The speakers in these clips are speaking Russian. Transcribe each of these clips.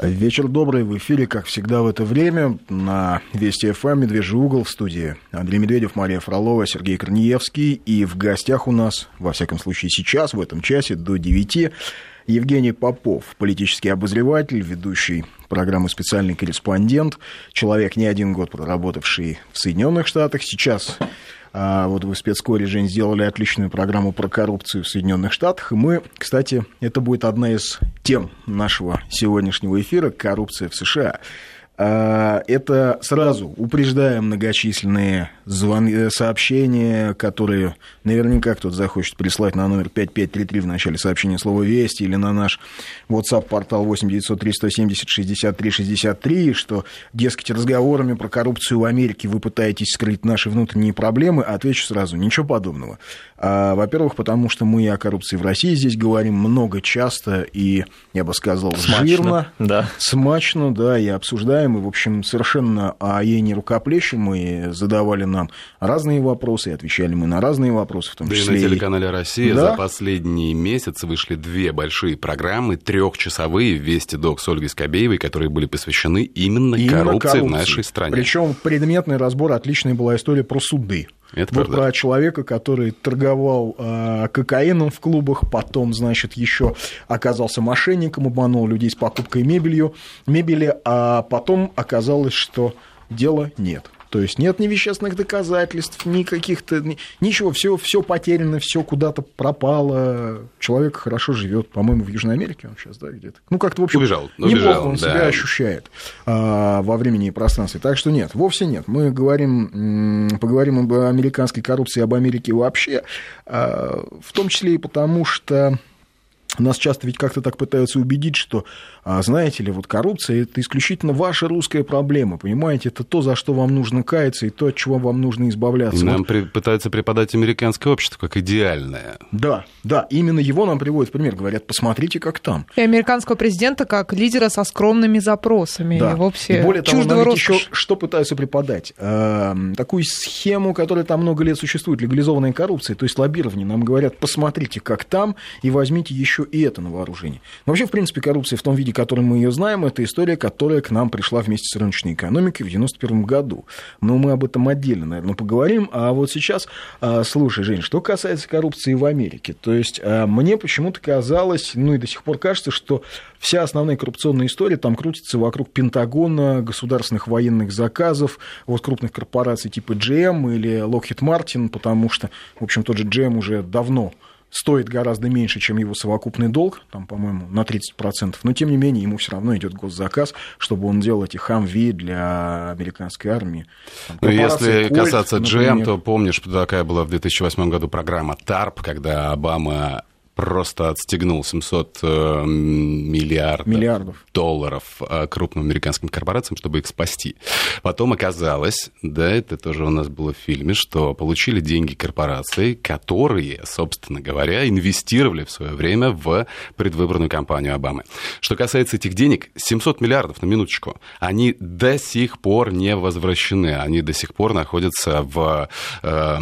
Вечер добрый, в эфире, как всегда в это время, на Вести ФМ, Медвежий угол в студии. Андрей Медведев, Мария Фролова, Сергей Корнеевский. И в гостях у нас, во всяком случае сейчас, в этом часе, до 9, Евгений Попов, политический обозреватель, ведущий программы «Специальный корреспондент», человек не один год проработавший в Соединенных Штатах, сейчас вот вы спецкоре, Жень, сделали отличную программу про коррупцию в Соединенных Штатах. И мы, кстати, это будет одна из тем нашего сегодняшнего эфира «Коррупция в США». А, это сразу упреждая многочисленные звон... Э, сообщения, которые наверняка кто-то захочет прислать на номер 5533 в начале сообщения слова «Вести» или на наш WhatsApp-портал 8903 170 63 63, что, дескать, разговорами про коррупцию в Америке вы пытаетесь скрыть наши внутренние проблемы, отвечу сразу, ничего подобного. А, во-первых, потому что мы о коррупции в России здесь говорим много, часто и, я бы сказал, смачно, жирно, да. смачно, да, и обсуждаем, и, в общем, совершенно о ей не рукоплещем, и задавали нам разные вопросы, и отвечали мы на разные вопросы, в том да числе... и на телеканале «Россия» да? за последние месяцы вышли две большие программы, трехчасовые «Вести док» с Ольгой Скобеевой, которые были посвящены именно, именно коррупции, коррупции в нашей стране. Причем предметный разбор, отличная была история про суды. Это вот правда. про человека, который торговал э, кокаином в клубах, потом, значит, еще оказался мошенником, обманул людей с покупкой мебелью, мебели, а потом оказалось, что дела нет. То есть нет ни вещественных доказательств, ни каких-то... Ничего, все, все потеряно, все куда-то пропало. Человек хорошо живет, по-моему, в Южной Америке он сейчас, да, где-то. Ну, как-то, в общем, убежал, неплохо убежал, он да. себя ощущает а, во времени и пространстве. Так что нет, вовсе нет. Мы говорим, поговорим об американской коррупции, об Америке вообще, а, в том числе и потому, что нас часто ведь как-то так пытаются убедить, что, а, знаете ли, вот коррупция – это исключительно ваша русская проблема, понимаете? Это то, за что вам нужно каяться, и то, от чего вам нужно избавляться. Нам вот. при, пытаются преподать американское общество как идеальное. Да, да, именно его нам приводят в пример. Говорят, посмотрите, как там. И американского президента как лидера со скромными запросами. Да. Его все и более того, нам еще что пытаются преподать? Э, такую схему, которая там много лет существует, легализованная коррупция, то есть лоббирование. Нам говорят, посмотрите, как там, и возьмите еще еще и это на вооружение. Но вообще, в принципе, коррупция в том виде, которым мы ее знаем, это история, которая к нам пришла вместе с рыночной экономикой в 1991 году. Но мы об этом отдельно, наверное, поговорим. А вот сейчас, а, слушай, Жень, что касается коррупции в Америке, то есть а, мне почему-то казалось, ну и до сих пор кажется, что вся основная коррупционная история там крутится вокруг Пентагона, государственных военных заказов, вот крупных корпораций типа GM или Lockheed Martin, потому что, в общем, тот же GM уже давно стоит гораздо меньше, чем его совокупный долг, там, по-моему, на 30%, но, тем не менее, ему все равно идет госзаказ, чтобы он делал эти хамви для американской армии. Там, ну, если Кольт, касаться GM, то помнишь, такая была в 2008 году программа TARP, когда Обама просто отстегнул 700 э, миллиардов, миллиардов долларов э, крупным американским корпорациям, чтобы их спасти. Потом оказалось, да, это тоже у нас было в фильме, что получили деньги корпорации, которые, собственно говоря, инвестировали в свое время в предвыборную кампанию Обамы. Что касается этих денег, 700 миллиардов, на минуточку, они до сих пор не возвращены, они до сих пор находятся в э,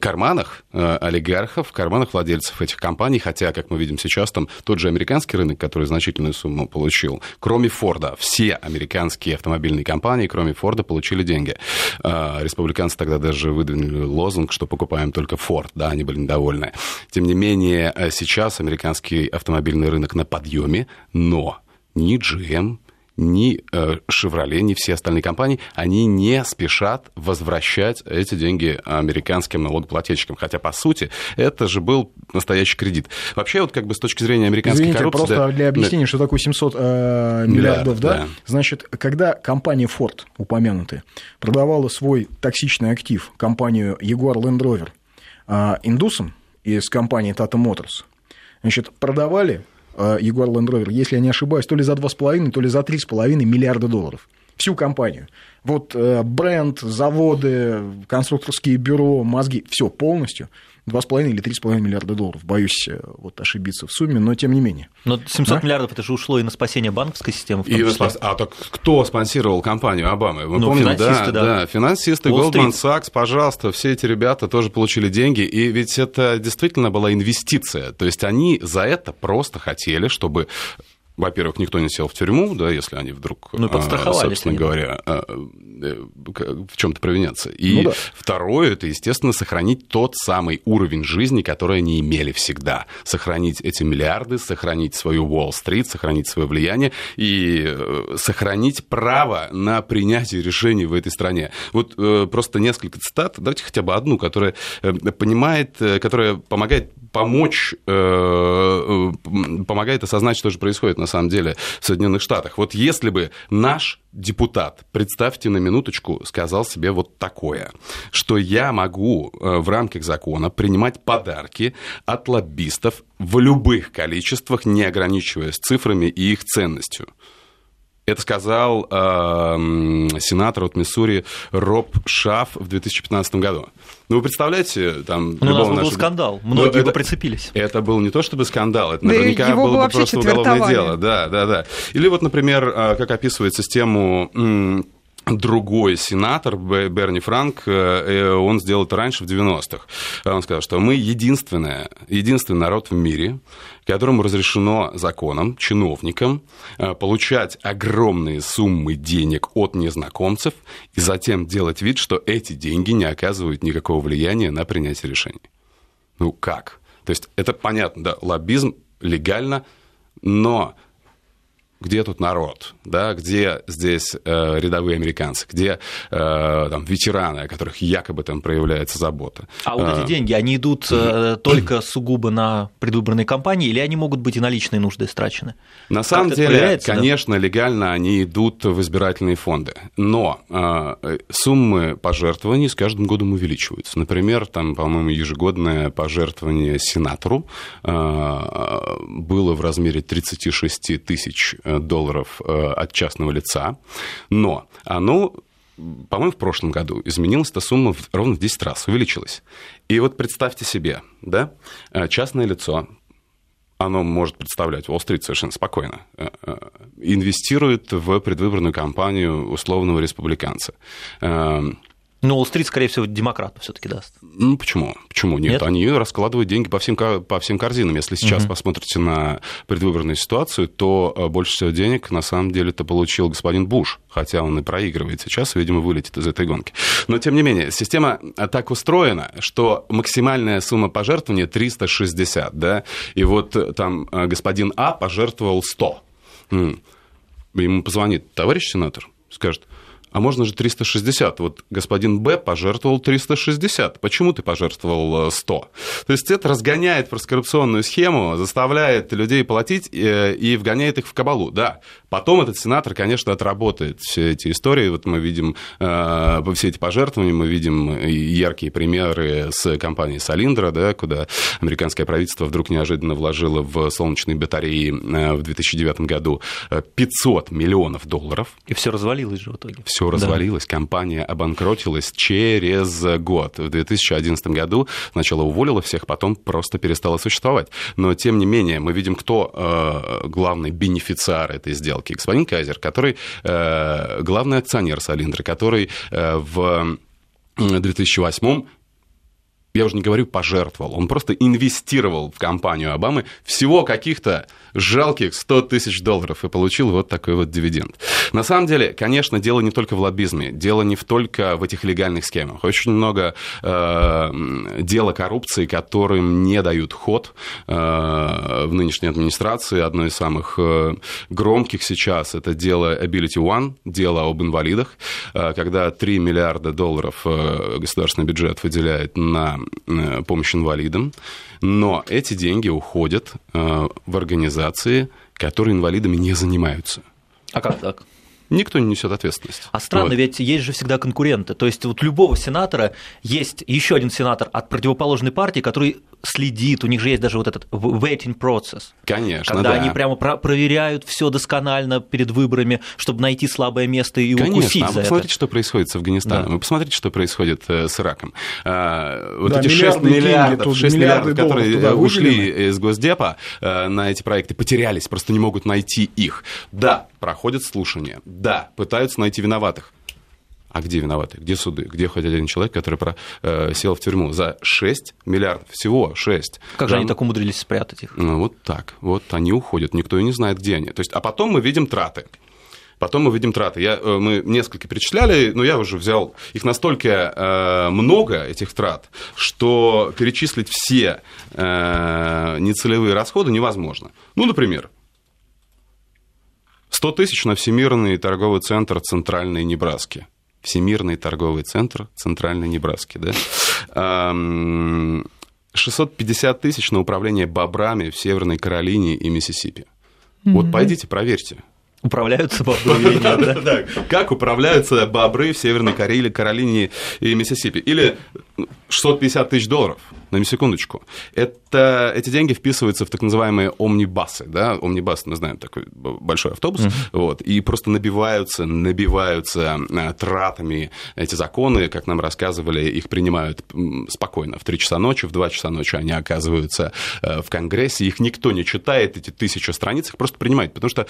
карманах олигархов, в карманах владельцев этих компаний, хотя, как мы видим сейчас, там тот же американский рынок, который значительную сумму получил, кроме Форда, все американские автомобильные компании, кроме Форда, получили деньги. А, республиканцы тогда даже выдвинули лозунг, что покупаем только Форд, да, они были недовольны. Тем не менее, э, сейчас американский автомобильный рынок на подъеме, но ни GM, ни э, ни все остальные компании, они не спешат возвращать эти деньги американским налогоплательщикам. Хотя, по сути, это же был настоящий кредит. Вообще, вот как бы с точки зрения американской Извините, коррупции... просто да, для объяснения, да. что такое 700 э, миллиардов, да, да? Значит, когда компания Ford, упомянутая, продавала свой токсичный актив, компанию Jaguar Land Rover, э, индусам из компании Tata Motors, значит, продавали Jaguar Land Rover, если я не ошибаюсь, то ли за 2,5, то ли за 3,5 миллиарда долларов. Всю компанию. Вот э, бренд, заводы, конструкторские бюро, мозги, все полностью 2,5 или 3,5 миллиарда долларов. Боюсь э, вот, ошибиться в сумме, но тем не менее. Но 700 а? миллиардов это же ушло и на спасение банковской системы. и на А так кто спонсировал компанию Обамы? Мы ну, помним, да, да, да, финансисты, Goldman Sachs, пожалуйста, все эти ребята тоже получили деньги, и ведь это действительно была инвестиция. То есть они за это просто хотели, чтобы во-первых, никто не сел в тюрьму, да, если они вдруг, ну, собственно говоря, в чем-то провинятся. И ну, да. второе, это, естественно, сохранить тот самый уровень жизни, который они имели всегда. Сохранить эти миллиарды, сохранить свою Уолл-стрит, сохранить свое влияние и сохранить право на принятие решений в этой стране. Вот просто несколько цитат, давайте хотя бы одну, которая понимает, которая помогает помочь, помогает осознать, что же происходит на самом деле в Соединенных Штатах. Вот если бы наш депутат, представьте на минуточку, сказал себе вот такое, что я могу э, в рамках закона принимать подарки от лоббистов в любых количествах, не ограничиваясь цифрами и их ценностью. Это сказал э, сенатор от Миссури Роб Шаф в 2015 году. Ну, вы представляете, там... Ну, у нас нашего... был скандал, многие ну, бы прицепились. Это был не то чтобы скандал, это наверняка его было бы просто уголовное дело. Да, да, да. Или вот, например, а, как описывает систему другой сенатор, Берни Франк, э, э, он сделал это раньше, в 90-х. Он сказал, что мы единственная, единственный народ в мире, которому разрешено законом, чиновникам, э, получать огромные суммы денег от незнакомцев и затем делать вид, что эти деньги не оказывают никакого влияния на принятие решений. Ну как? То есть это понятно, да, лоббизм легально, но где тут народ, да, где здесь э, рядовые американцы, где э, там ветераны, о которых якобы там проявляется забота. А вот эти э, деньги, они идут э, только сугубо на предвыборные кампании, или они могут быть и на личные нужды страчены? На самом деле, конечно, да? легально они идут в избирательные фонды, но э, суммы пожертвований с каждым годом увеличиваются. Например, там, по-моему, ежегодное пожертвование сенатору э, было в размере 36 тысяч Э, долларов э, от частного лица, но оно по-моему, в прошлом году изменилась эта сумма ровно в 10 раз, увеличилась. И вот представьте себе, да, э, частное лицо, оно может представлять Уолл-стрит совершенно спокойно, инвестирует в предвыборную кампанию условного республиканца. Но Уолл-стрит, скорее всего, демократу все-таки даст. Ну, почему? Почему нет? нет? Они раскладывают деньги по всем, по всем корзинам. Если сейчас угу. посмотрите на предвыборную ситуацию, то э, больше всего денег на самом деле это получил господин Буш, хотя он и проигрывает сейчас, видимо, вылетит из этой гонки. Но, тем не менее, система так устроена, что максимальная сумма пожертвования 360, да, и вот э, там э, господин А пожертвовал 100. Ему позвонит товарищ сенатор, скажет, а можно же 360. Вот господин Б пожертвовал 360. Почему ты пожертвовал 100? Э, То есть это разгоняет просто коррупционную схему, заставляет людей платить э, и вгоняет их в кабалу. Да, потом этот сенатор, конечно, отработает все эти истории. Вот мы видим э, все эти пожертвования, мы видим яркие примеры с компанией Салиндра, да, куда американское правительство вдруг неожиданно вложило в солнечные батареи в 2009 году 500 миллионов долларов. И все развалилось же в итоге все развалилось, да. компания обанкротилась через год. В 2011 году сначала уволила всех, потом просто перестала существовать. Но, тем не менее, мы видим, кто э, главный бенефициар этой сделки. Господин Кайзер, который э, главный акционер Салиндры, который э, в 2008 я уже не говорю пожертвовал, он просто инвестировал в компанию Обамы всего каких-то жалких 100 тысяч долларов и получил вот такой вот дивиденд. На самом деле, конечно, дело не только в лоббизме, дело не только в этих легальных схемах. Очень много э, дела коррупции, которым не дают ход э, в нынешней администрации. Одно из самых э, громких сейчас это дело Ability One, дело об инвалидах, э, когда 3 миллиарда долларов э, государственный бюджет выделяет на помощь инвалидам, но эти деньги уходят э, в организации, которые инвалидами не занимаются. А как так? Никто не несет ответственность. А странно, вот. ведь есть же всегда конкуренты. То есть вот любого сенатора есть еще один сенатор от противоположной партии, который следит, у них же есть даже вот этот waiting процесс. Конечно, Когда да. они прямо про- проверяют все досконально перед выборами, чтобы найти слабое место и Конечно. укусить а вы посмотрите, это. что происходит с Афганистаном, да. вы посмотрите, что происходит э, с Ираком. А, вот да, эти 6 миллиардов, 6 миллиардов которые ушли из Госдепа э, на эти проекты, потерялись, просто не могут найти их. Да, проходят слушания, да, пытаются найти виноватых. А где виноваты? Где суды? Где хоть один человек, который про, э, сел в тюрьму за 6 миллиардов? Всего 6. Как же они так умудрились спрятать их? Ну, вот так. Вот они уходят. Никто и не знает, где они. То есть, а потом мы видим траты. Потом мы видим траты. Я, э, мы несколько перечисляли, но я уже взял их настолько э, много, этих трат, что перечислить все э, нецелевые расходы невозможно. Ну, например, 100 тысяч на Всемирный торговый центр Центральной Небраски. Всемирный торговый центр Центральной Небраски, да? 650 тысяч на управление бобрами в Северной Каролине и Миссисипи. Mm-hmm. Вот пойдите, проверьте. Управляются бобры или нет, да? Как управляются бобры в Северной Карелии, Каролине и Миссисипи? Или 650 тысяч долларов, на секундочку. Это, эти деньги вписываются в так называемые омнибасы, да, омнибас, мы знаем, такой большой автобус, mm-hmm. вот, и просто набиваются, набиваются э, тратами эти законы, как нам рассказывали, их принимают спокойно, в 3 часа ночи, в 2 часа ночи они оказываются э, в Конгрессе, их никто не читает, эти тысячи страниц, их просто принимают, потому что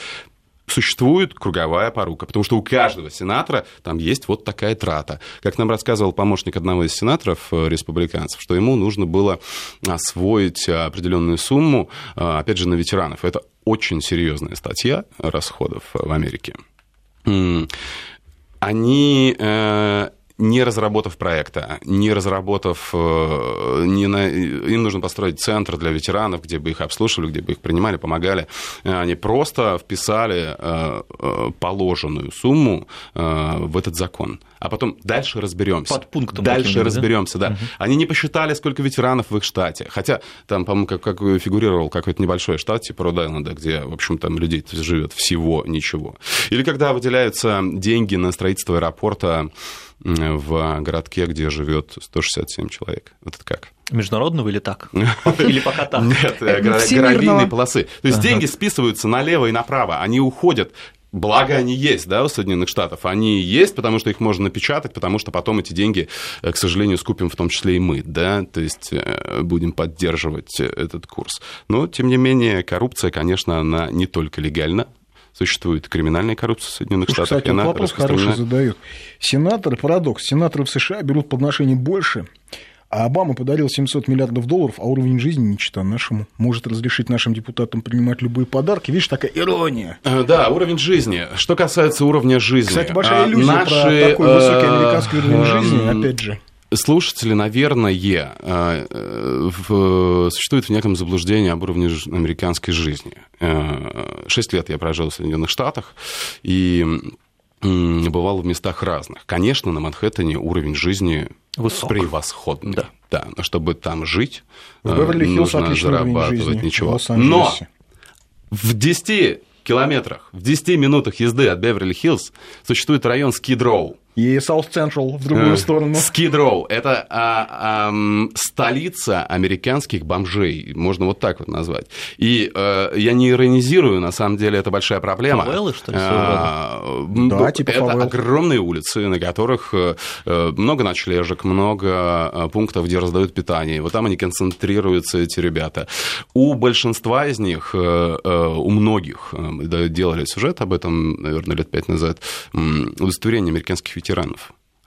существует круговая порука, потому что у каждого сенатора там есть вот такая трата. Как нам рассказывал помощник одного из сенаторов э, республиканцев, что ему нужно было освоить определенную сумму, э, опять же, на ветеранов. Это очень серьезная статья расходов в Америке. Они э, не разработав проекта, не разработав, э, не на, им нужно построить центр для ветеранов, где бы их обслуживали, где бы их принимали, помогали. Э, они просто вписали э, положенную сумму в этот закон. А потом дальше разберемся. Под пунктом. Дальше разберемся, да. да. Угу. Они не посчитали, сколько ветеранов в их штате. Хотя там, по-моему, как, как фигурировал какой-то небольшой штат, типа Род-Айленда, где, в общем, там людей живет всего ничего. Или когда выделяются деньги на строительство аэропорта в городке, где живет 167 человек. Вот это как? Международного или так? Или пока так? Нет, э, гравийные полосы. То есть деньги списываются налево и направо, они уходят Благо они есть, да, у Соединенных Штатов. Они есть, потому что их можно напечатать, потому что потом эти деньги, э, к сожалению, скупим в том числе и мы, да, то есть э, будем поддерживать этот курс. Но, тем не менее, коррупция, конечно, она не только легальна, существует криминальная коррупция в Соединенных Слушай, Штатах. Кстати, она вопрос хороший задают. Сенаторы, парадокс, сенаторы в США берут подношение больше, а Обама подарил 700 миллиардов долларов, а уровень жизни не чита нашему. Может разрешить нашим депутатам принимать любые подарки. Видишь, такая ирония. Э, да, уровень жизни. Что касается уровня жизни. Кстати, большая а, иллюзия наши, про такой высокий э, американский уровень жизни, опять же слушатели, наверное, э, в, существует в неком заблуждении об уровне американской жизни. Шесть лет я прожил в Соединенных Штатах, и бывал в местах разных. Конечно, на Манхэттене уровень жизни Высок. превосходный. Да. да, но чтобы там жить, в э, нужно зарабатывать ничего. Но в 10 километрах, в 10 минутах езды от Беверли-Хиллз существует район Скидроу. И South Central в другую э, сторону. Скидроу. Это а, а, столица американских бомжей. Можно вот так вот назвать. И а, я не иронизирую, на самом деле это большая проблема. Фавелы, что ли, а, Да, типа Это фавел. огромные улицы, на которых э, много ночлежек, много пунктов, где раздают питание. Вот там они концентрируются, эти ребята. У большинства из них, у многих, делали сюжет об этом, наверное, лет пять назад, удостоверение американских ветеранов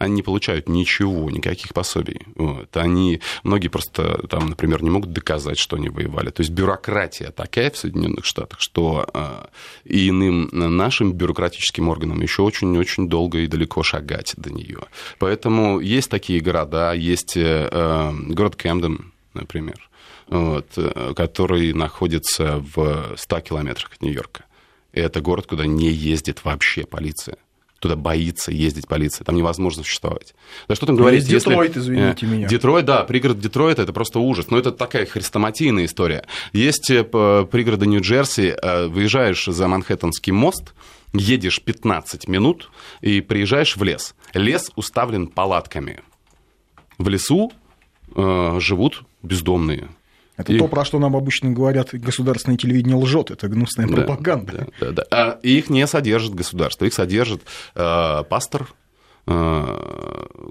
они не получают ничего, никаких пособий. Вот. Они, многие просто, там, например, не могут доказать, что они воевали. То есть бюрократия такая в Соединенных Штатах, что э, и иным нашим бюрократическим органам еще очень-очень долго и далеко шагать до нее. Поэтому есть такие города, есть э, э город Кэмден, например, вот, который находится в 100 километрах от Нью-Йорка. И это город, куда не ездит вообще полиция туда боится ездить полиция, там невозможно существовать. Да что там говорить, если... Детройт, извините меня. Детройт, да, пригород Детройта, это просто ужас. Но это такая хрестоматийная история. Есть э, пригороды Нью-Джерси, э, выезжаешь за Манхэттенский мост, едешь 15 минут и приезжаешь в лес. Лес уставлен палатками. В лесу э, живут бездомные это и... то, про что нам обычно говорят, государственное телевидение лжет, это гнусная да, пропаганда. Да, да, да. А их не содержит государство, их содержит э, пастор,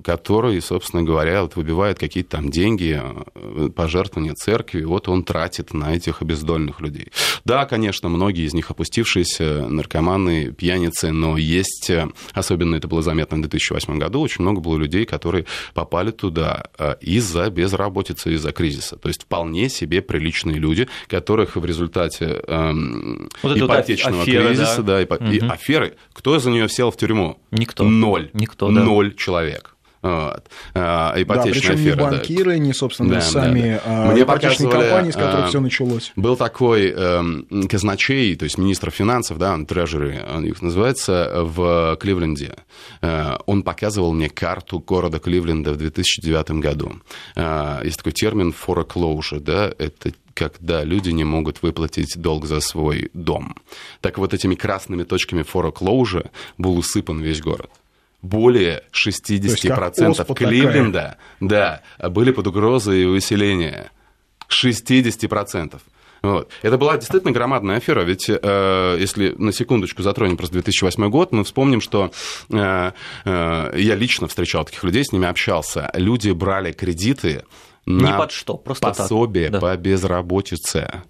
который, собственно говоря, вот выбивает какие-то там деньги, э, пожертвования церкви, вот он тратит на этих обездольных людей. Да, конечно, многие из них опустившиеся наркоманы, пьяницы, но есть, э, особенно это было заметно в 2008 году, очень много было людей, которые попали туда из-за безработицы, из-за кризиса. То есть вполне себе приличные люди, которых в результате эм, вот ипотечного афера, кризиса, да, да ипо... угу. и аферы, кто за нее сел в тюрьму? Никто. Ноль. Никто, да. Ноль человек. Вот. Ипотечная да, афера. не банкиры, да. не, собственно, да, сами да, да. А, Мне ипотечные компании, с которых а, все началось. Был такой э, казначей, то есть министр финансов, да, трежеры, он их называется, в Кливленде. Э, он показывал мне карту города Кливленда в 2009 году. Э, есть такой термин foreclosure, да, это когда люди не могут выплатить долг за свой дом. Так вот этими красными точками foreclosure был усыпан весь город более 60% Кливленда да, были под угрозой выселения. 60%. Вот. Это была действительно громадная афера, ведь э, если на секундочку затронем просто 2008 год, мы вспомним, что э, э, я лично встречал таких людей, с ними общался. Люди брали кредиты на под что, просто пособие так. по безработице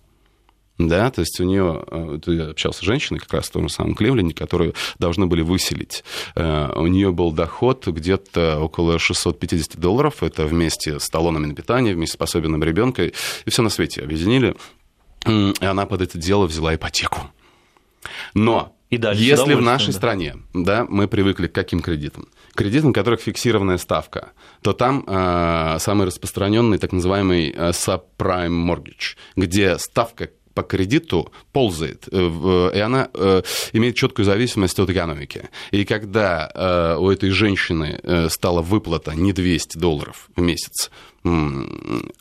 да, то есть у нее, э, я общался с женщиной как раз в том же самом Кливленде, которую должны были выселить. Э, у нее был доход где-то около 650 долларов, это вместе с талонами на питание, вместе с пособием ребенка, и все на свете объединили, и она под это дело взяла ипотеку. Но и дальше если в нашей да. стране да, мы привыкли к каким кредитам? Кредитам, у которых фиксированная ставка, то там э, самый распространенный так называемый э, subprime mortgage, где ставка по кредиту ползает, э, и она э, имеет четкую зависимость от экономики. И когда э, у этой женщины стала выплата не 200 долларов в месяц,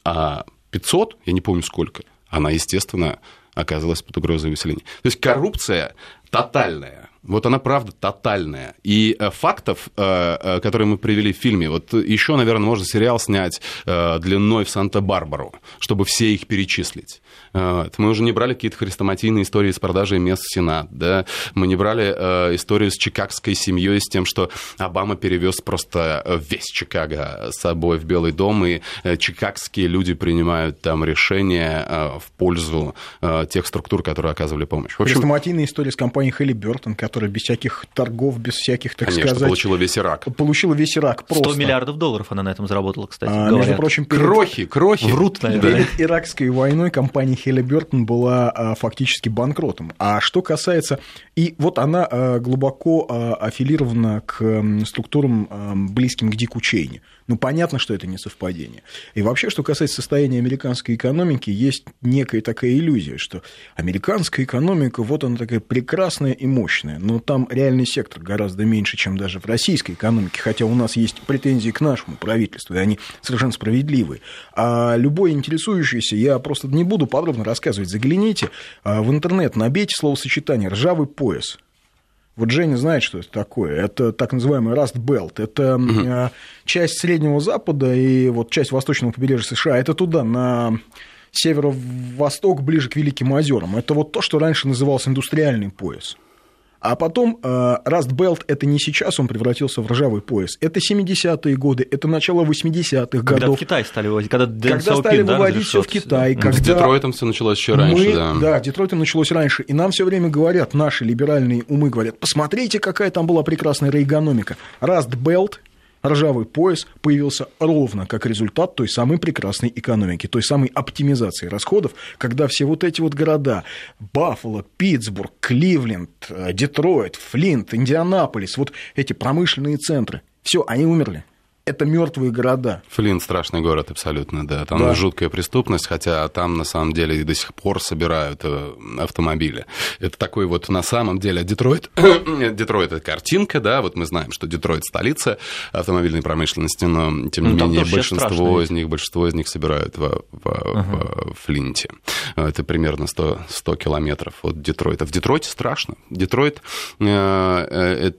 а 500, я не помню сколько, она, естественно, оказалась под угрозой выселения. То есть коррупция тотальная. Вот она правда тотальная. И фактов, которые мы привели в фильме, вот еще, наверное, можно сериал снять длиной в Санта-Барбару, чтобы все их перечислить. Мы уже не брали какие-то хрестоматийные истории с продажей мест в Сенат, да? мы не брали э, историю с чикагской семьей, с тем, что Обама перевез просто э, весь Чикаго с собой в Белый дом, и э, чикагские люди принимают там решения в пользу тех структур, которые оказывали помощь. В общем, хрестоматийная история с компанией Хелли Бертон, которая без всяких торгов, без всяких, так конечно, сказать... получила весь Ирак. Получила весь Ирак просто. 100 миллиардов долларов она на этом заработала, кстати, а, Между прочим, перед... Крохи, крохи. Врут, наверное. Перед иракской войной компания Хелли Бертон была а, фактически банкротом. А что касается... И вот она а, глубоко а, аффилирована к структурам, близким к Дику Чейни. Ну, понятно, что это не совпадение. И вообще, что касается состояния американской экономики, есть некая такая иллюзия, что американская экономика, вот она такая прекрасная и мощная, но там реальный сектор гораздо меньше, чем даже в российской экономике, хотя у нас есть претензии к нашему правительству, и они совершенно справедливые. А любой интересующийся, я просто не буду подробно рассказывать, загляните а, в интернет, набейте словосочетание «ржавый пояс», вот Женя знает, что это такое. Это так называемый Rust Belt. Это угу. часть Среднего Запада и вот часть восточного побережья США. Это туда, на северо-восток, ближе к Великим озерам. Это вот то, что раньше назывался индустриальный пояс. А потом Rust Belt это не сейчас он превратился в ржавый пояс. Это 70-е годы, это начало 80-х годов. Когда в Китай стали выводить, когда, когда стали да, выводить все в Китай. Когда С Детройтом все началось еще раньше, мы, да. Да, Детройтом началось раньше. И нам все время говорят, наши либеральные умы говорят, посмотрите, какая там была прекрасная рейгономика. Rust Belt ржавый пояс появился ровно как результат той самой прекрасной экономики, той самой оптимизации расходов, когда все вот эти вот города Баффало, Питтсбург, Кливленд, э, Детройт, Флинт, Индианаполис, вот эти промышленные центры, все, они умерли это мертвые города. Флинт страшный город, абсолютно, да. Там да. жуткая преступность, хотя там на самом деле до сих пор собирают э, автомобили. Это такой вот на самом деле Детройт. Детройт это картинка, да, вот мы знаем, что Детройт столица автомобильной промышленности, но тем не ну, менее большинство из них, большинство из них собирают в, в, uh-huh. в Флинте. Это примерно 100, 100 километров от Детройта. В Детройте страшно. Детройт э, э,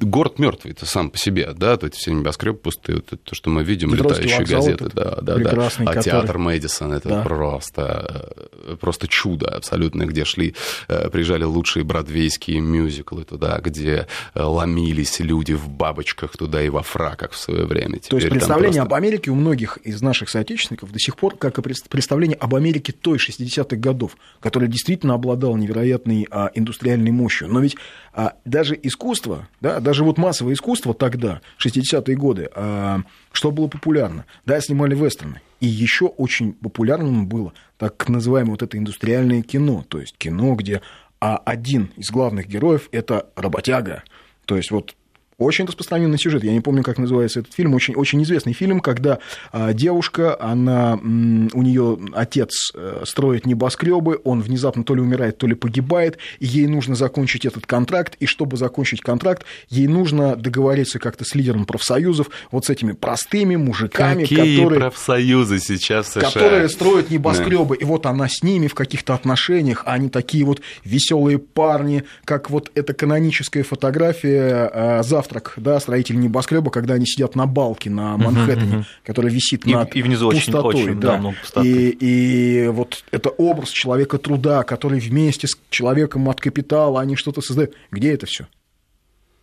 город мертвый, это сам по себе, да, то есть все небоскребы пустые, вот это то, что мы видим, летающие вокзал, газеты, да, да, да. А который... театр Мэдисон, это да. просто, э, просто чудо абсолютно, где шли, э, приезжали лучшие бродвейские мюзиклы туда, где э, ломились люди в бабочках туда и во фраках в свое время. Теперь то есть представление просто... об Америке у многих из наших соотечественников до сих пор как и представление об Америке той 60-х годов, которая действительно обладала невероятной а, индустриальной мощью. Но ведь а, даже искусство, да, даже вот массовое искусство тогда, 60-е годы, а, что было популярно? Да, снимали вестерны. И еще очень популярным было так называемое вот это индустриальное кино, то есть кино, где а один из главных героев – это работяга. То есть вот очень распространенный сюжет. Я не помню, как называется этот фильм. Очень, очень известный фильм, когда а, девушка, она, у нее отец э, строит небоскребы, он внезапно то ли умирает, то ли погибает, и ей нужно закончить этот контракт. И чтобы закончить контракт, ей нужно договориться как-то с лидером профсоюзов, вот с этими простыми мужиками, Какие которые... профсоюзы сейчас в США? Которые строят небоскребы. Да. И вот она с ними в каких-то отношениях, а они такие вот веселые парни, как вот эта каноническая фотография а, завтра завтрак, да, строители небоскреба, когда они сидят на балке на Манхэттене, uh-huh, который висит и, над и внизу пустотой, очень, очень, да, да пустоты. и, и вот это образ человека труда, который вместе с человеком от капитала, они что-то создают. Где это все?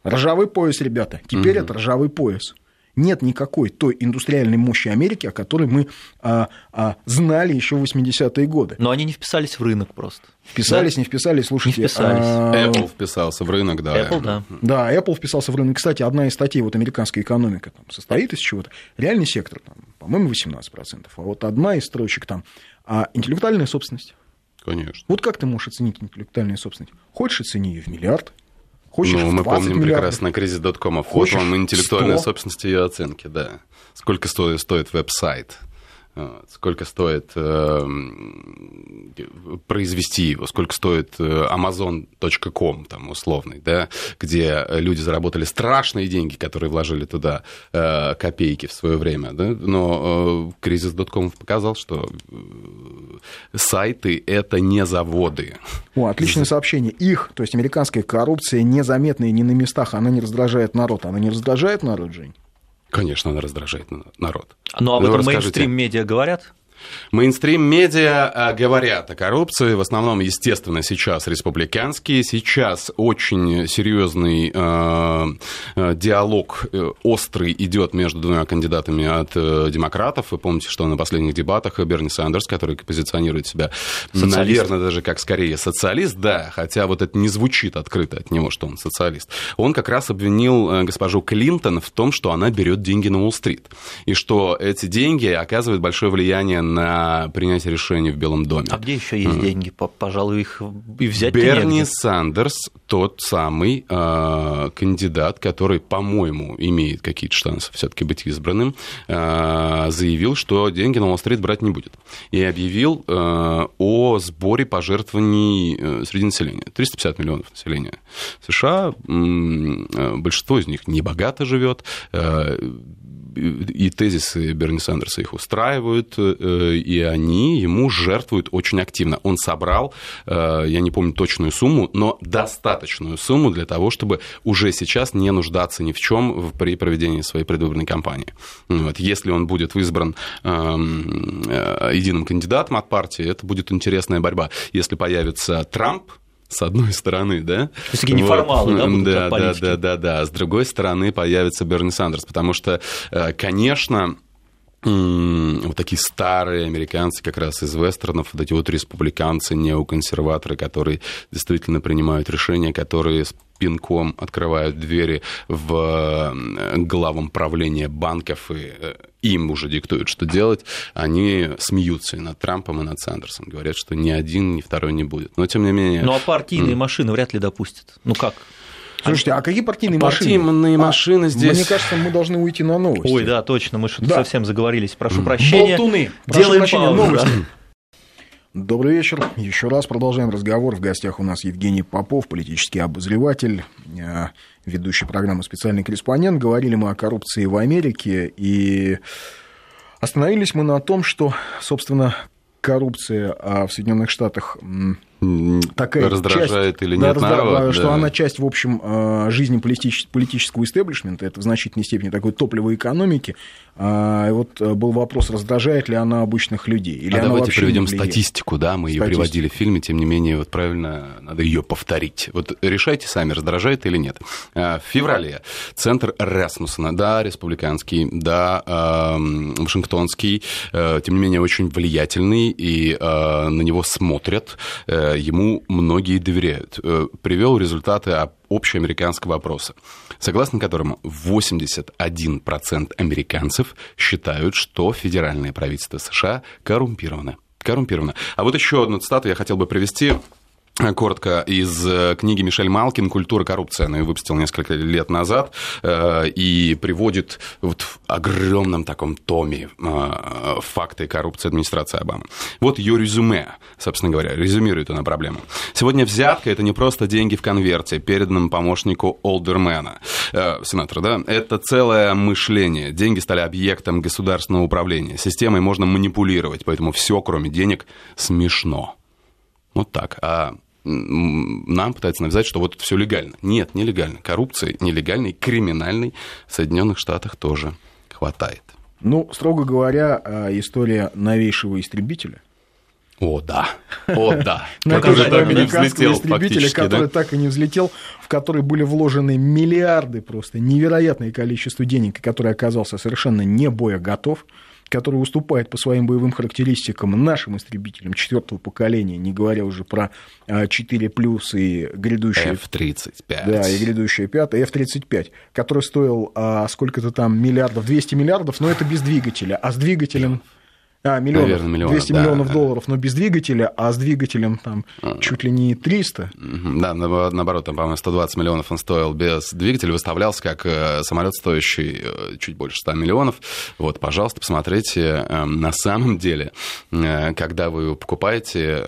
Ржавый пояс, ребята. Теперь uh-huh. это ржавый пояс нет никакой той индустриальной мощи Америки, о которой мы а, а, знали еще в 80-е годы. Но они не вписались в рынок просто. Вписались, да? не вписались, слушайте. Не вписались. А... Apple вписался в рынок, да. Apple, да. Да, Apple вписался в рынок. Кстати, одна из статей, вот американская экономика там, состоит из чего-то. Реальный сектор, там, по-моему, 18%. А вот одна из строчек там, а интеллектуальная собственность. Конечно. Вот как ты можешь оценить интеллектуальную собственность? Хочешь, оцени ее в миллиард, Хочешь ну, мы помним миллиардов? прекрасно кризис.com. Вот вам интеллектуальная 100? собственность ее оценки, да. Сколько стоит, стоит веб-сайт, сколько стоит э, произвести его, сколько стоит э, Amazon.com, там, условный, да, где люди заработали страшные деньги, которые вложили туда э, копейки в свое время, да, но э, кризис.com показал, что э, сайты — это не заводы. О, отличное сообщение. Их, то есть американская коррупция, незаметная не на местах, она не раздражает народ. Она не раздражает народ, Жень? Конечно, она раздражает народ. Ну, об этом мейнстрим-медиа говорят? Мейнстрим-медиа э, говорят о коррупции, в основном, естественно, сейчас республиканские. Сейчас очень серьезный э, э, диалог э, острый идет между двумя кандидатами от э, демократов. Вы помните, что на последних дебатах Берни Сандерс, который позиционирует себя, социалист. наверное, даже как скорее социалист, да, хотя вот это не звучит открыто от него, что он социалист. Он как раз обвинил госпожу Клинтон в том, что она берет деньги на Уолл-стрит, и что эти деньги оказывают большое влияние на принятие решений в Белом доме. А где еще есть mm. деньги? Пожалуй, их и взять Берни Сандерс тот самый э, кандидат, который, по-моему, имеет какие-то шансы все-таки быть избранным, э, заявил, что деньги на Уолл-стрит брать не будет. И объявил э, о сборе пожертвований э, среди населения. 350 миллионов населения США. Э, большинство из них небогато живет. Э, и тезисы Берни Сандерса их устраивают, э, и они ему жертвуют очень активно. Он собрал, э, я не помню точную сумму, но достаточную сумму для того, чтобы уже сейчас не нуждаться ни в чем при проведении своей предвыборной кампании. Вот. Если он будет избран эм, э, единым кандидатом от партии, это будет интересная борьба. Если появится Трамп, с одной стороны, да? То есть такие неформалы, вот. да, будут да, да, да, да, да. С другой стороны появится Берни Сандерс, потому что, э, конечно, вот такие старые американцы как раз из вестернов, вот эти вот республиканцы, неоконсерваторы, которые действительно принимают решения, которые с пинком открывают двери в главам правления банков и э, им уже диктуют, что делать, они смеются и над Трампом, и над Сандерсом. Говорят, что ни один, ни второй не будет. Но тем не менее... Ну а партийные mm. машины вряд ли допустят. Ну как? Слушайте, а какие партийные машины? Партийные машины а, здесь... Мне кажется, мы должны уйти на новости. Ой, да, точно, мы что-то да. совсем заговорились. Прошу прощения. Болтуны. Делаем Прошу прощения, новости. Добрый вечер. Еще раз продолжаем разговор. В гостях у нас Евгений Попов, политический обозреватель, э, ведущий программы «Специальный корреспондент». Говорили мы о коррупции в Америке, и остановились мы на том, что, собственно, коррупция а в Соединенных Штатах такая раздражает часть, или нет да, народ, что да. она часть, в общем, э, жизни политического истеблишмента, это в значительной степени такой топливо экономики. А, вот э, был вопрос, раздражает ли она обычных людей. Или а она давайте приведем статистику, да, мы ее приводили в фильме, тем не менее, вот правильно, надо ее повторить. Вот решайте сами, раздражает или нет. А, в феврале центр Расмуссона, да, республиканский, да, Вашингтонский, э, тем не менее, очень влиятельный, и на него смотрят ему многие доверяют. Э, привел результаты общеамериканского опроса, согласно которому 81% американцев считают, что федеральное правительство США коррумпировано. Коррумпировано. А вот еще одну цитату я хотел бы привести коротко из э, книги Мишель Малкин «Культура коррупции». Она ее выпустил несколько лет назад э, и приводит вот в огромном таком томе э, факты коррупции администрации Обамы. Вот ее резюме, собственно говоря, резюмирует она проблему. Сегодня взятка – это не просто деньги в конверте, переданном помощнику Олдермена, сенатора, да? Это целое мышление. Деньги стали объектом государственного управления. Системой можно манипулировать, поэтому все, кроме денег, смешно. Вот так. А нам пытаются навязать, что вот это все легально. Нет, нелегально. Коррупции нелегальной, криминальной в Соединенных Штатах тоже хватает. Ну, строго говоря, а, история новейшего истребителя. О, да. О, да. Который так и не взлетел истребителя, который так и не взлетел, в который были вложены миллиарды просто, невероятное количество денег, который оказался совершенно не боеготов. готов который уступает по своим боевым характеристикам нашим истребителям четвертого поколения, не говоря уже про 4 а, плюс и грядущие... F-35. Да, и грядущие 5, F-35, который стоил а, сколько-то там миллиардов, 200 миллиардов, но это без двигателя, а с двигателем... А, миллионов, Наверное, миллионов 200 да. миллионов долларов, но без двигателя, а с двигателем там а. чуть ли не 300. Да, наоборот, там, по-моему, 120 миллионов он стоил без двигателя, выставлялся как э, самолет, стоящий э, чуть больше 100 миллионов. Вот, пожалуйста, посмотрите. Эм, на самом деле, э, когда вы его покупаете,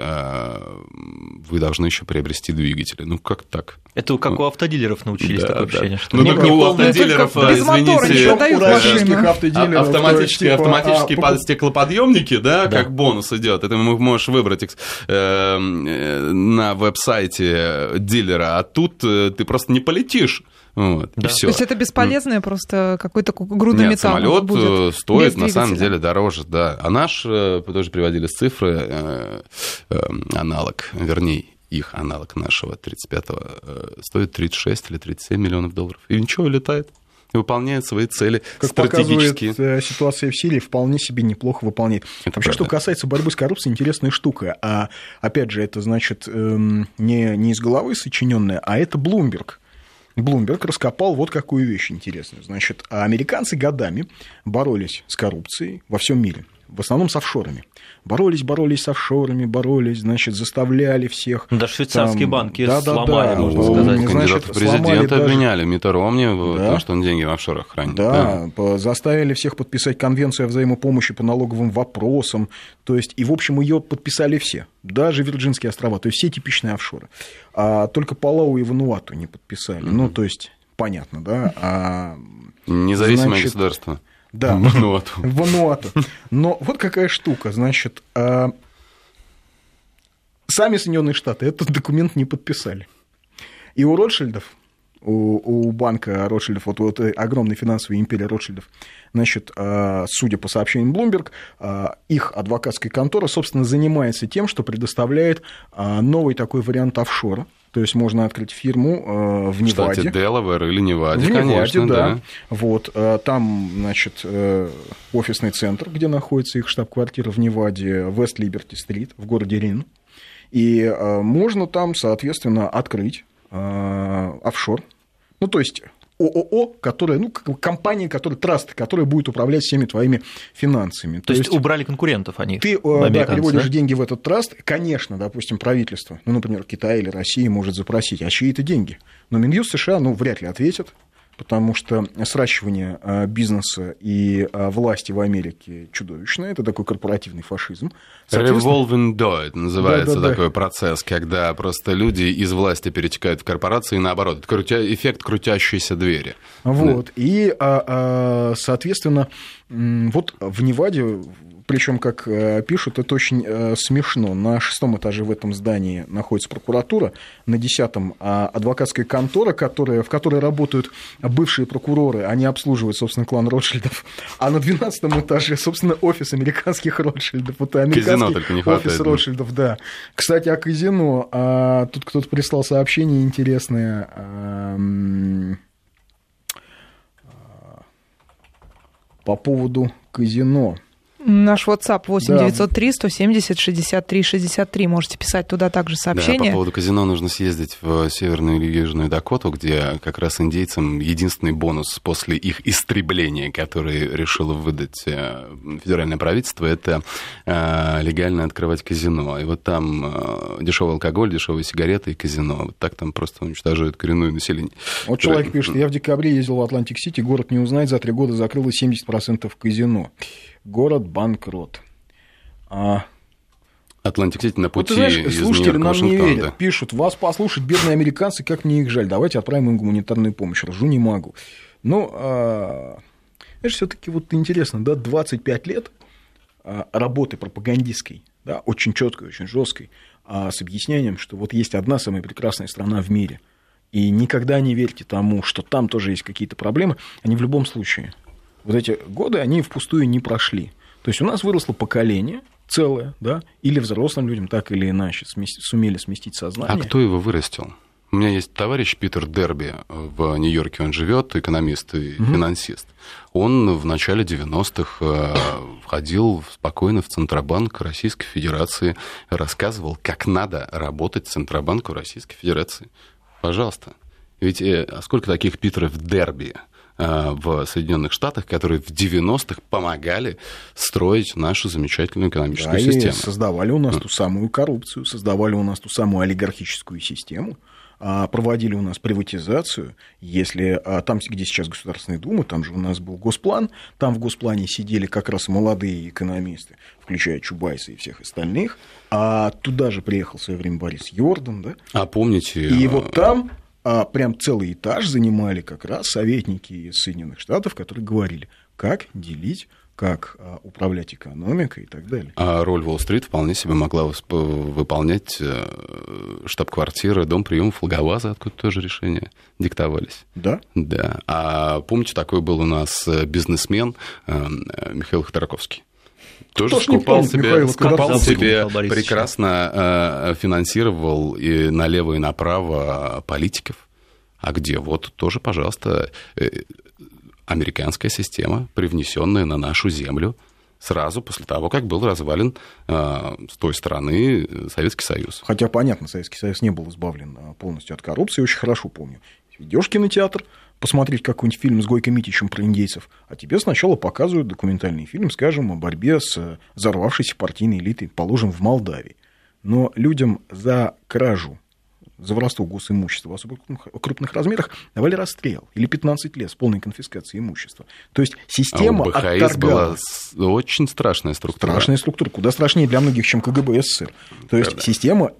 вы должны еще приобрести двигатель. Ну, как так? Это как у автодилеров научились, да, такое да. ощущение. Что... Ну, только у автодилеров, извините, у российских автодилеров. Автоматически, типа, автоматически а, стеклоподъемники, да, да, как бонус идет. Это можешь выбрать э, э, на веб-сайте дилера, а тут э, ты просто не полетишь. Вот, да. То есть это бесполезное, просто какой-то груда Нет, металла самолет будет стоит на самом деле дороже, да. А наш, тоже приводили с цифры, э, э, аналог, вернее, их аналог нашего 35-го э, стоит 36 или 37 миллионов долларов. И ничего, летает и выполняет свои цели как стратегические. Показывает э, ситуация в Сирии, вполне себе неплохо выполняет. Это Вообще, правда. что касается борьбы с коррупцией, интересная штука. А опять же, это значит эм, не, не из головы сочиненная, а это Блумберг. Блумберг раскопал вот какую вещь интересную. Значит, американцы годами боролись с коррупцией во всем мире в основном с офшорами. Боролись, боролись с офшорами, боролись, значит, заставляли всех. Даже швейцарские там, банки да, сломали, да, можно сказать. Значит, президента даже... обвиняли Митто Ромни, да. потому что он деньги в офшорах хранит. Да, да, заставили всех подписать конвенцию о взаимопомощи по налоговым вопросам. То есть, и, в общем, ее подписали все, даже Вирджинские острова, то есть все типичные офшоры. А только Палау и Вануату не подписали. Mm-hmm. Ну, то есть, понятно, да. А, Независимое значит, государство. Да, Вануату. Вануату. Но вот какая штука, значит, а, сами Соединенные Штаты этот документ не подписали. И у Ротшильдов, у, у банка Ротшильдов, вот, вот огромной финансовой империи Ротшильдов, значит, а, судя по сообщениям Bloomberg, а, их адвокатская контора, собственно, занимается тем, что предоставляет новый такой вариант офшора – то есть можно открыть фирму э, в Неваде. Кстати, Делавэр или Неваде, в Неваде, конечно, да. да. Вот, э, там, значит, э, офисный центр, где находится их штаб-квартира в Неваде, Вест-Либерти-стрит в городе Рин. И можно там, соответственно, открыть офшор. Ну, то есть ООО, которая, ну, компания, которая, траст, которая будет управлять всеми твоими финансами. То, То есть, есть убрали конкурентов они. Ты э, да, переводишь да? деньги в этот траст, конечно, допустим, правительство, ну, например, Китай или Россия может запросить, а чьи это деньги? Но Минюст США, ну, вряд ли ответит, потому что сращивание а, бизнеса и а, власти в Америке чудовищное. Это такой корпоративный фашизм. Revolving door, это называется да, да, такой да. процесс, когда просто люди из власти перетекают в корпорации и наоборот. Это крутя... эффект крутящейся двери. Вот. Да. И, соответственно, вот в Неваде причем, как э, пишут, это очень э, смешно. На шестом этаже в этом здании находится прокуратура, на десятом а, адвокатская контора, которая, в которой работают бывшие прокуроры, они обслуживают, собственно, клан Ротшильдов, а на двенадцатом этаже, собственно, офис американских Ротшильдов. Это американский офис хватает, Ротшильдов, да. Кстати, о казино. А, тут кто-то прислал сообщение интересное. по поводу казино. Наш WhatsApp 8 да. 903 170 63 63. Можете писать туда также сообщения. Да, по поводу казино нужно съездить в Северную или Южную Дакоту, где как раз индейцам единственный бонус после их истребления, который решило выдать э, федеральное правительство, это э, легально открывать казино. И вот там э, дешевый алкоголь, дешевые сигареты и казино. Вот так там просто уничтожают коренное население. Вот человек пишет, я в декабре ездил в Атлантик-Сити, город не узнать, за три года закрылось 70% казино город банкрот. А... Атлантик Сити на пути вот, знаешь, из слушатели нам не верят, да. пишут, вас послушать бедные американцы, как мне их жаль, давайте отправим им гуманитарную помощь, ржу не могу. Ну, а... это все-таки вот интересно, да, 25 лет а, работы пропагандистской, да, очень четкой, очень жесткой, а с объяснением, что вот есть одна самая прекрасная страна в мире, и никогда не верьте тому, что там тоже есть какие-то проблемы, они в любом случае вот эти годы, они впустую не прошли. То есть у нас выросло поколение целое, да, или взрослым людям так или иначе сумели сместить сознание. А кто его вырастил? У меня есть товарищ Питер Дерби в Нью-Йорке, он живет, экономист и угу. финансист. Он в начале 90-х э, входил спокойно в Центробанк Российской Федерации, рассказывал, как надо работать Центробанку Российской Федерации. Пожалуйста. Ведь э, а сколько таких Питеров Дерби Э, в Соединенных Штатах, которые в 90-х помогали строить нашу замечательную экономическую да, систему. И создавали у нас ту самую коррупцию, создавали у нас ту самую олигархическую систему, а, проводили у нас приватизацию, если а, там, где сейчас Государственная Дума, там же у нас был Госплан, там в Госплане сидели как раз молодые экономисты, включая Чубайса и всех остальных, а туда же приехал в свое время Борис Йордан, да? А помните... И вот э, там а прям целый этаж занимали как раз советники из Соединенных Штатов, которые говорили, как делить как а, управлять экономикой и так далее. А роль Уолл-стрит вполне себе могла выполнять э, штаб-квартира, дом приемов Логоваза, откуда тоже решения диктовались. Да? Да. А помните, такой был у нас э, бизнесмен э, Михаил Ходорковский? Тоже Кто скупал помнит, себе, Михаил, скупал себе прекрасно э, финансировал и налево и направо политиков. А где? Вот тоже, пожалуйста, э, американская система, привнесенная на нашу землю сразу после того, как был развален э, с той стороны Советский Союз. Хотя, понятно, Советский Союз не был избавлен полностью от коррупции, очень хорошо помню. Идешь в кинотеатр, посмотреть какой-нибудь фильм с Гойко Митичем про индейцев, а тебе сначала показывают документальный фильм, скажем, о борьбе с э, взорвавшейся партийной элитой, положим, в Молдавии. Но людям за кражу, за воровство госимущества в особо крупных размерах давали расстрел или 15 лет с полной конфискацией имущества. То есть система а у БХС отторгала... была очень страшная структура. Страшная структура, куда страшнее для многих, чем КГБ СССР. То есть да, система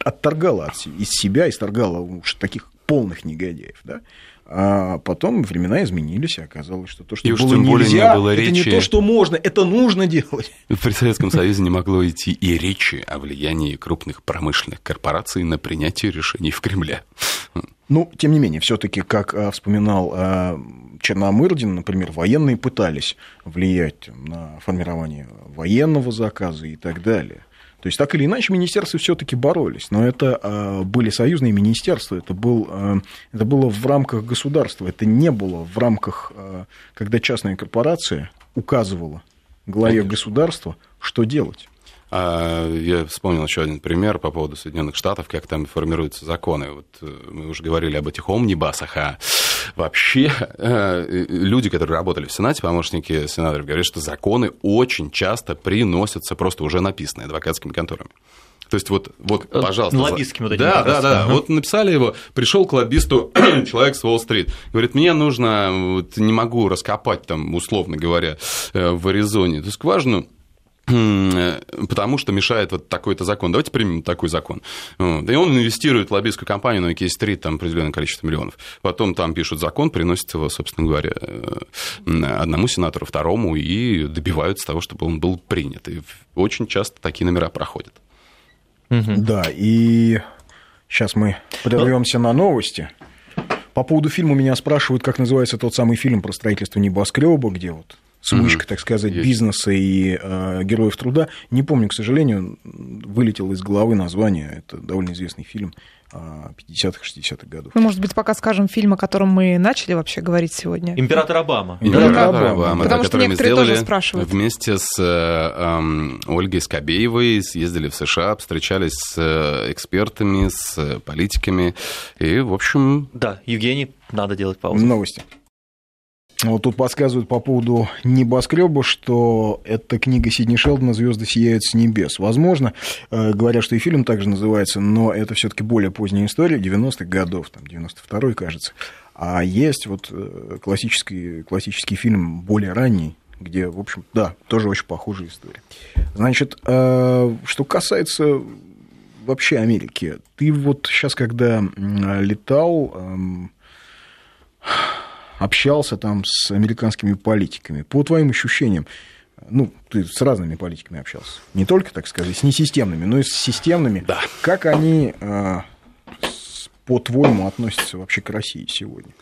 отторгала из себя, исторгала уж таких полных негодяев. Да? А потом времена изменились, и оказалось, что то, что и было тем нельзя, не было это речи... не то, что можно, это нужно делать. При Советском Союзе не могло идти и речи о влиянии крупных промышленных корпораций на принятие решений в Кремле. Ну, тем не менее, все-таки, как а, вспоминал а, Черномырдин, например, военные пытались влиять на формирование военного заказа и так далее. То есть так или иначе министерства все-таки боролись, но это э, были союзные министерства, это, был, э, это было в рамках государства, это не было в рамках, э, когда частная корпорация указывала главе государства, что делать. А, я вспомнил еще один пример по поводу Соединенных Штатов, как там формируются законы. Вот мы уже говорили об этих омнибасах, а вообще люди, которые работали в Сенате, помощники сенаторов, говорят, что законы очень часто приносятся просто уже написанные адвокатскими конторами. То есть вот, вот э, пожалуйста. Лоббистскими вот этими. Да, да, да. Ага. Вот написали его, пришел к лоббисту человек с Уолл-стрит. Говорит, мне нужно, вот, не могу раскопать там, условно говоря, э, в Аризоне, есть скважину, Э, потому что мешает вот такой-то закон. Давайте примем такой закон. Вот. И он инвестирует в лоббистскую компанию на кейс-стрит там определенное количество миллионов. Потом там пишут закон, приносят его, собственно говоря, э, одному сенатору, второму, и добиваются того, чтобы он был принят. И очень часто такие номера проходят. Да, и сейчас мы прервемся на новости. По поводу фильма меня спрашивают, как называется тот самый фильм про строительство небоскреба, где вот смычка, mm-hmm. так сказать, Есть. бизнеса и э, героев труда. Не помню, к сожалению, вылетело из головы название. Это довольно известный фильм 50-х, 60-х годов. Ну, может быть, пока скажем фильм, о котором мы начали вообще говорить сегодня. Император Обама. Император, Император Обама. Обама. Потому да, что некоторые тоже спрашивают. Вместе с э, э, Ольгой Скобеевой съездили в США, встречались с э, экспертами, с политиками. И, в общем... Да, Евгений, надо делать паузу. Новости. Вот тут подсказывают по поводу небоскреба, что это книга Сидни Шелдона «Звезды сияют с небес». Возможно, э, говорят, что и фильм также называется, но это все таки более поздняя история, 90-х годов, там, 92-й, кажется. А есть вот э, классический, классический фильм более ранний, где, в общем, да, тоже очень похожая история. Значит, э, что касается вообще Америки, ты вот сейчас, когда летал эм, общался там с американскими политиками. По твоим ощущениям, ну, ты с разными политиками общался. Не только, так сказать, с несистемными, но и с системными. Да. Как они, а, по-твоему, относятся вообще к России сегодня?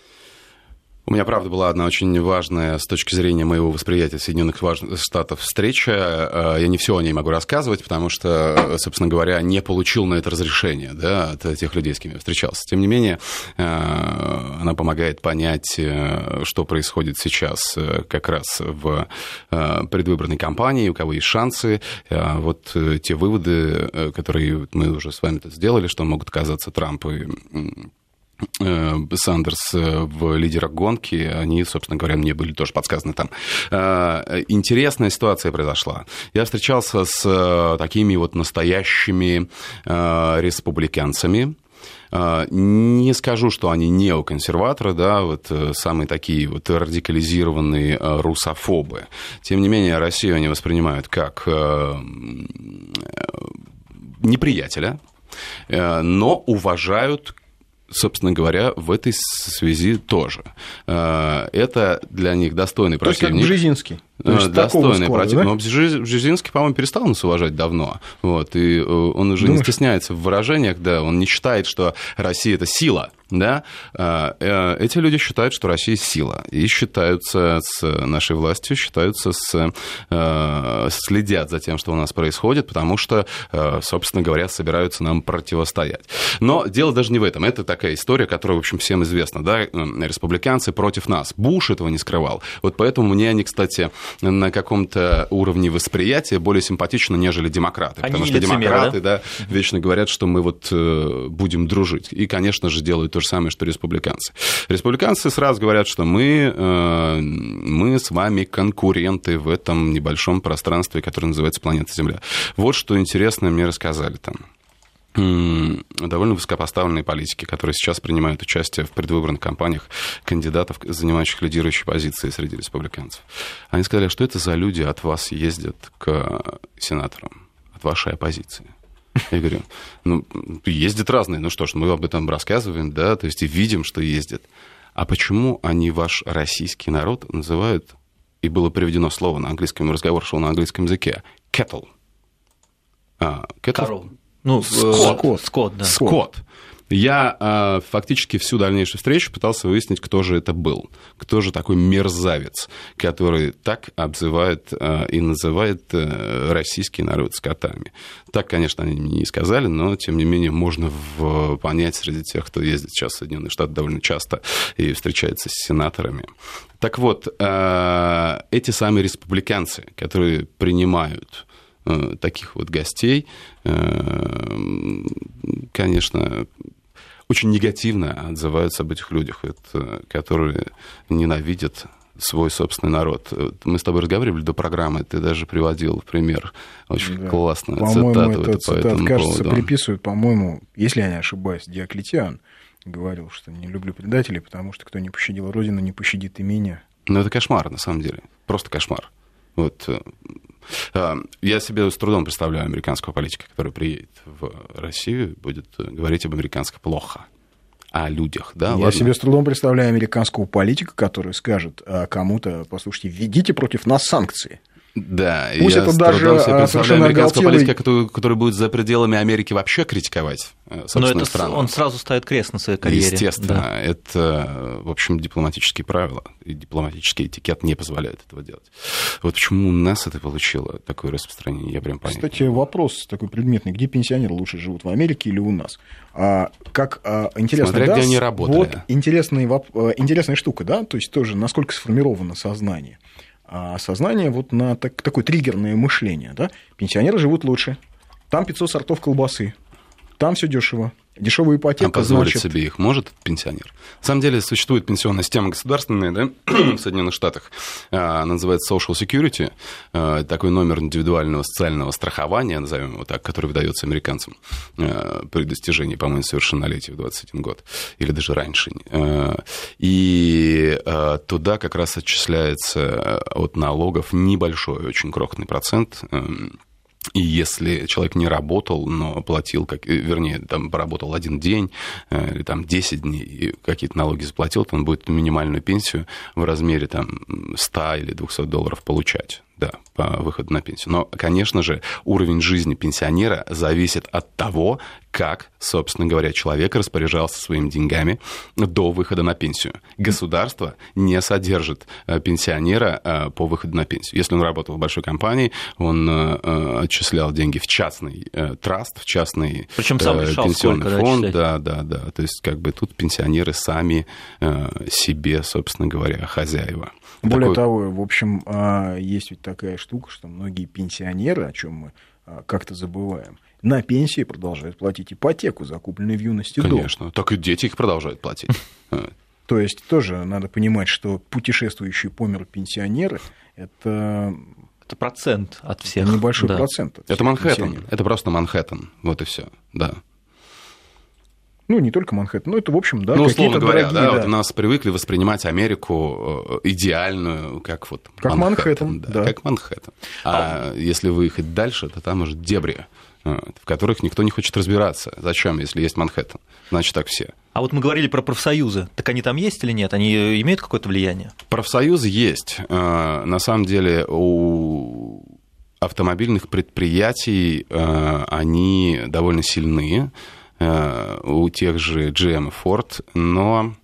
У меня, правда, была одна очень важная с точки зрения моего восприятия Соединенных Штатов встреча. Э, я не все о ней могу рассказывать, потому что, собственно говоря, не получил на это разрешение да, от тех людей, с кем я встречался. Тем не менее, э, она помогает понять, э, что происходит сейчас как раз в предвыборной кампании, у кого есть шансы. Вот те выводы, которые мы уже с вами сделали, что могут казаться Трамп и Э, Сандерс э, в лидерах гонки, они, собственно говоря, мне были тоже подсказаны там. Э, интересная ситуация произошла. Я встречался с такими вот настоящими республиканцами, не скажу, что они неоконсерваторы, да, вот самые такие вот радикализированные русофобы. Тем не менее, Россию они воспринимают как неприятеля, но уважают собственно говоря, в этой связи тоже. Э, это для них достойный противник. То есть как Бжезинский. То есть достойный склада, противник. Да? Но Бжезинский, по-моему, перестал нас уважать давно. Вот, и э, он уже Думаешь? не стесняется в выражениях, да, он не считает, что Россия – это сила да, а, э, эти люди считают, что Россия сила, и считаются с нашей властью, считаются с, э, следят за тем, что у нас происходит, потому что, собственно говоря, собираются нам противостоять. Но дело даже не в этом. Это такая история, которая, в общем, всем известна, да, республиканцы против нас. Буш этого не скрывал. Вот поэтому мне они, кстати, на каком-то уровне восприятия более симпатичны, нежели демократы. Они потому что демократы, да? да, вечно говорят, что мы вот будем дружить. И, конечно же, делают то же самое, что республиканцы. Республиканцы сразу говорят, что мы, э, мы с вами конкуренты в этом небольшом пространстве, которое называется планета Земля. Вот что интересное мне рассказали там довольно высокопоставленные политики, которые сейчас принимают участие в предвыборных кампаниях кандидатов, занимающих лидирующие позиции среди республиканцев. Они сказали, что это за люди от вас ездят к сенаторам, от вашей оппозиции. Я говорю, ну, ездят разные. Ну что ж, мы об этом рассказываем, да, то есть и видим, что ездят. А почему они ваш российский народ называют, и было приведено слово на английском, разговор шел на английском языке, cattle? А, cattle? Коров. Ну, скот. Скот, скот да. Скот. Я э, фактически всю дальнейшую встречу пытался выяснить, кто же это был, кто же такой мерзавец, который так обзывает э, и называет э, российский народ скотами. Так, конечно, они мне не сказали, но, тем не менее, можно в, понять среди тех, кто ездит сейчас в Соединенные Штаты довольно часто и встречается с сенаторами. Так вот, э, эти самые республиканцы, которые принимают э, таких вот гостей, э, конечно, очень негативно отзываются об этих людях, которые ненавидят свой собственный народ. Мы с тобой разговаривали до программы, ты даже приводил в пример очень да. классную по-моему, цитату. Это цитат, кажется, поводу. приписывают, по-моему, если я не ошибаюсь, Диоклетиан говорил, что не люблю предателей, потому что кто не пощадил Родину, не пощадит и меня. Ну, это кошмар, на самом деле. Просто кошмар. Вот э, а, я себе с трудом представляю американского политика, который приедет в Россию, будет говорить об американском плохо о людях, да? Я ладно. себе с трудом представляю американского политика, который скажет а, кому-то, послушайте, введите против нас санкции. Да, Пусть я это даже а, совершенно американского политика, который, который будет за пределами Америки вообще критиковать э, собственную Но это страну. Он сразу ставит крест на своей карьере. Естественно, да. это, в общем, дипломатические правила, и дипломатический этикет не позволяет этого делать. Вот почему у нас это получило такое распространение, я прям понятно. Кстати, вопрос такой предметный, где пенсионеры лучше живут, в Америке или у нас? А, как а, интересно, Смотря да, где они работали. Вот интересная, э, интересная штука, да, то есть тоже насколько сформировано сознание сознание вот на так, такое триггерное мышление. Да? Пенсионеры живут лучше. Там 500 сортов колбасы. Там все дешево. Дешевая ипотека. А позволить значит... себе их может пенсионер? На самом деле существует пенсионная система государственная да, в Соединенных Штатах. Она называется Social Security. А, такой номер индивидуального социального страхования, назовем его так, который выдается американцам а, при достижении, по-моему, совершеннолетия в 21 год. Или даже раньше. А, и туда как раз отчисляется от налогов небольшой, очень крохотный процент эм, и если человек не работал, но платил, как, э, вернее, там поработал один день э, или там 10 дней и какие-то налоги заплатил, то он будет минимальную пенсию в размере там 100 или 200 долларов получать да, по выходу на пенсию. Но, конечно же, уровень жизни пенсионера зависит от того, как, собственно говоря, человек распоряжался своими деньгами до выхода на пенсию. Государство не содержит э, пенсионера э, по выходу на пенсию. Если он работал в большой компании, он э, отчислял деньги в частный траст, в частный Причем сам решал, пенсионный сколько, фонд. Да, да, да. То есть, как бы тут пенсионеры сами себе, собственно говоря, хозяева. Более Такой... того, в общем, а, есть ведь такая штука, что многие пенсионеры, о чем мы а, как-то забываем, на пенсии продолжают платить ипотеку, закупленную в юности Конечно, дом. так и дети их продолжают платить. То есть тоже надо понимать, что путешествующие по миру пенсионеры – это это процент от всех. Небольшой да. процент. От это Манхэттен. Это просто Манхэттен. Вот и все. Да. Ну, не только Манхэттен, но это, в общем, да, Ну, условно говоря, дорогие, да, да, вот у нас привыкли воспринимать Америку э, идеальную, как вот Как Манхэттен, Манхэттен да, да. Как Манхэттен. А, а если выехать дальше, то там уже дебри, э, в которых никто не хочет разбираться. Зачем, если есть Манхэттен? Значит, так все. А вот мы говорили про профсоюзы. Так они там есть или нет? Они имеют какое-то влияние? Профсоюзы есть. Э, на самом деле у автомобильных предприятий они довольно сильные Э, у тех же GM Ford, но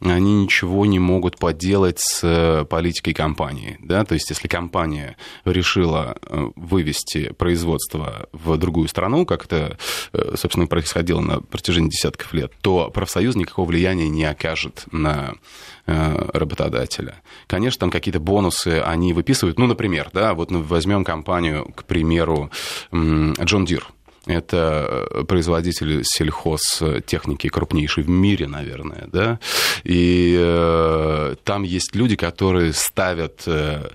они ничего не могут поделать с э, политикой компании. Да? То есть, если компания решила э, вывести производство в другую страну, как это, собственно, происходило на протяжении десятков лет, то профсоюз никакого влияния не окажет на работодателя. Конечно, там какие-то бонусы они выписывают. Ну, например, да, вот возьмем компанию, к примеру, John Deere это э, производитель сельхозтехники крупнейший в мире, наверное, да, и э, там есть люди, которые ставят э,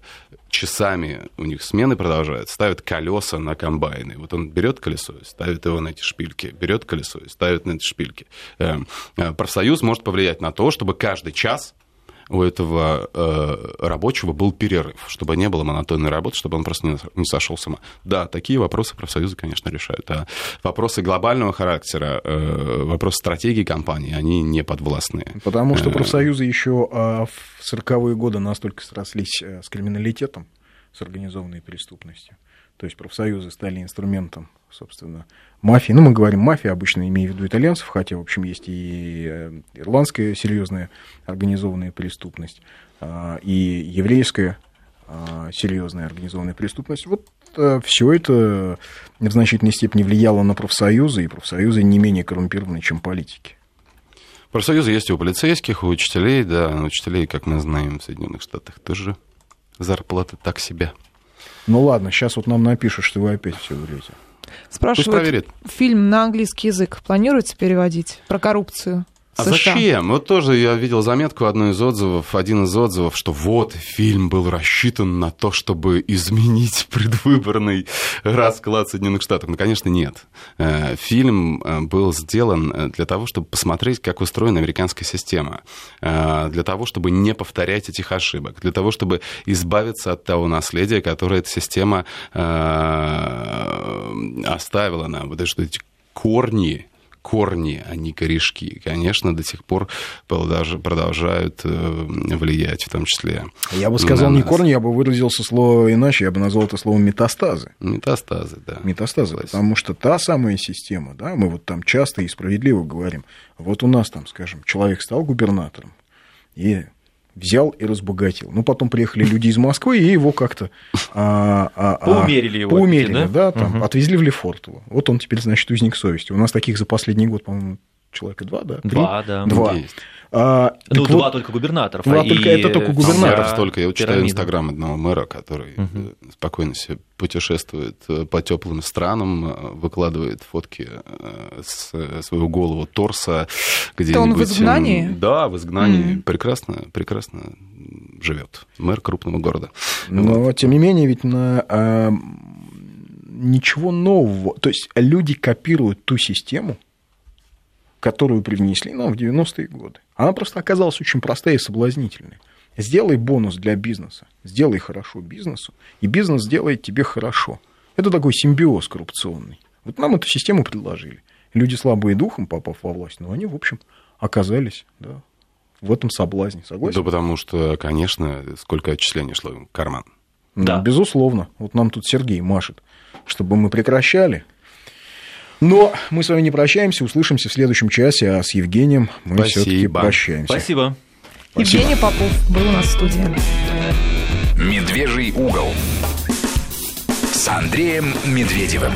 часами, у них смены продолжаются, ставят колеса на комбайны. Вот он берет колесо и ставит его на эти шпильки, берет колесо и ставит на эти шпильки. Э, профсоюз может повлиять на то, чтобы каждый час у этого э, рабочего был перерыв, чтобы не было монотонной работы, чтобы он просто не, не сошел с ума. Да, такие вопросы профсоюзы, конечно, решают. А вопросы глобального характера, э, вопросы стратегии компании, они не подвластные. Потому что э, профсоюзы еще э, в 40-е годы настолько срослись э, с криминалитетом, с организованной преступностью. То есть профсоюзы стали инструментом, собственно, мафии. Ну, мы говорим мафия, обычно имея в виду итальянцев, хотя, в общем, есть и э, ирландская серьезная организованная преступность, а, и еврейская а, серьезная организованная преступность. Вот э, все это в значительной степени влияло на профсоюзы, и профсоюзы не менее коррумпированы, чем политики. Профсоюзы есть и у полицейских, у учителей, да, у учителей, как мы знаем, в Соединенных Штатах тоже зарплаты так себе. Ну ладно, сейчас вот нам напишут, что вы опять все врете. Спрашивают, фильм на английский язык планируется переводить про коррупцию? А зачем? Вот тоже я видел заметку одну из отзывов, один из отзывов, что вот фильм был рассчитан на то, чтобы изменить предвыборный расклад Соединенных Штатов. Ну, конечно, нет. Э, фильм э, был сделан э, для того, чтобы посмотреть, как устроена американская система, для того, чтобы не повторять этих ошибок, для того, чтобы избавиться от того наследия, которое эта система оставила нам. Вот эти корни корни, а не корешки, конечно, до сих пор продолжают э, влиять, в том числе. Я бы сказал не корни, я бы выразился слово иначе, я бы назвал это словом метастазы. Метастазы, да. Метастазы, Согласен. потому что та самая система, да, мы вот там часто и справедливо говорим, вот у нас там, скажем, человек стал губернатором, и взял и разбогател. Ну, потом приехали люди из Москвы, и его как-то... А, а, а, поумерили его. Поумерили, да, да там, угу. отвезли в Лефортово. Вот он теперь, значит, узник совести. У нас таких за последний год, по-моему, человека два, да? Три? Два, да. Два. Есть. А, ну, два вот, только губернаторов. Два а только, это только губернаторов. столько. Я вот читаю инстаграм одного мэра, который угу. спокойно себе путешествует э, по теплым странам, э, выкладывает фотки с своего голого торса где-нибудь. он в изгнании? Да, в изгнании. Mm. Прекрасно, прекрасно живет. Мэр крупного города. Но, вот. тем не менее, ведь на а, ничего нового. То есть люди копируют ту систему, которую привнесли нам в 90-е годы. Она просто оказалась очень простая и соблазнительная. Сделай бонус для бизнеса, сделай хорошо бизнесу, и бизнес сделает тебе хорошо. Это такой симбиоз коррупционный. Вот нам эту систему предложили. Люди слабые духом, попав во власть, но они, в общем, оказались да, в этом соблазне. Согласен? Да потому что, конечно, сколько отчислений шло в карман. Да. Ну, безусловно. Вот нам тут Сергей машет, чтобы мы прекращали но мы с вами не прощаемся, услышимся в следующем часе, а с Евгением мы все-таки прощаемся. Спасибо. Спасибо. Евгений Попов был у нас в студии. Медвежий угол с Андреем Медведевым.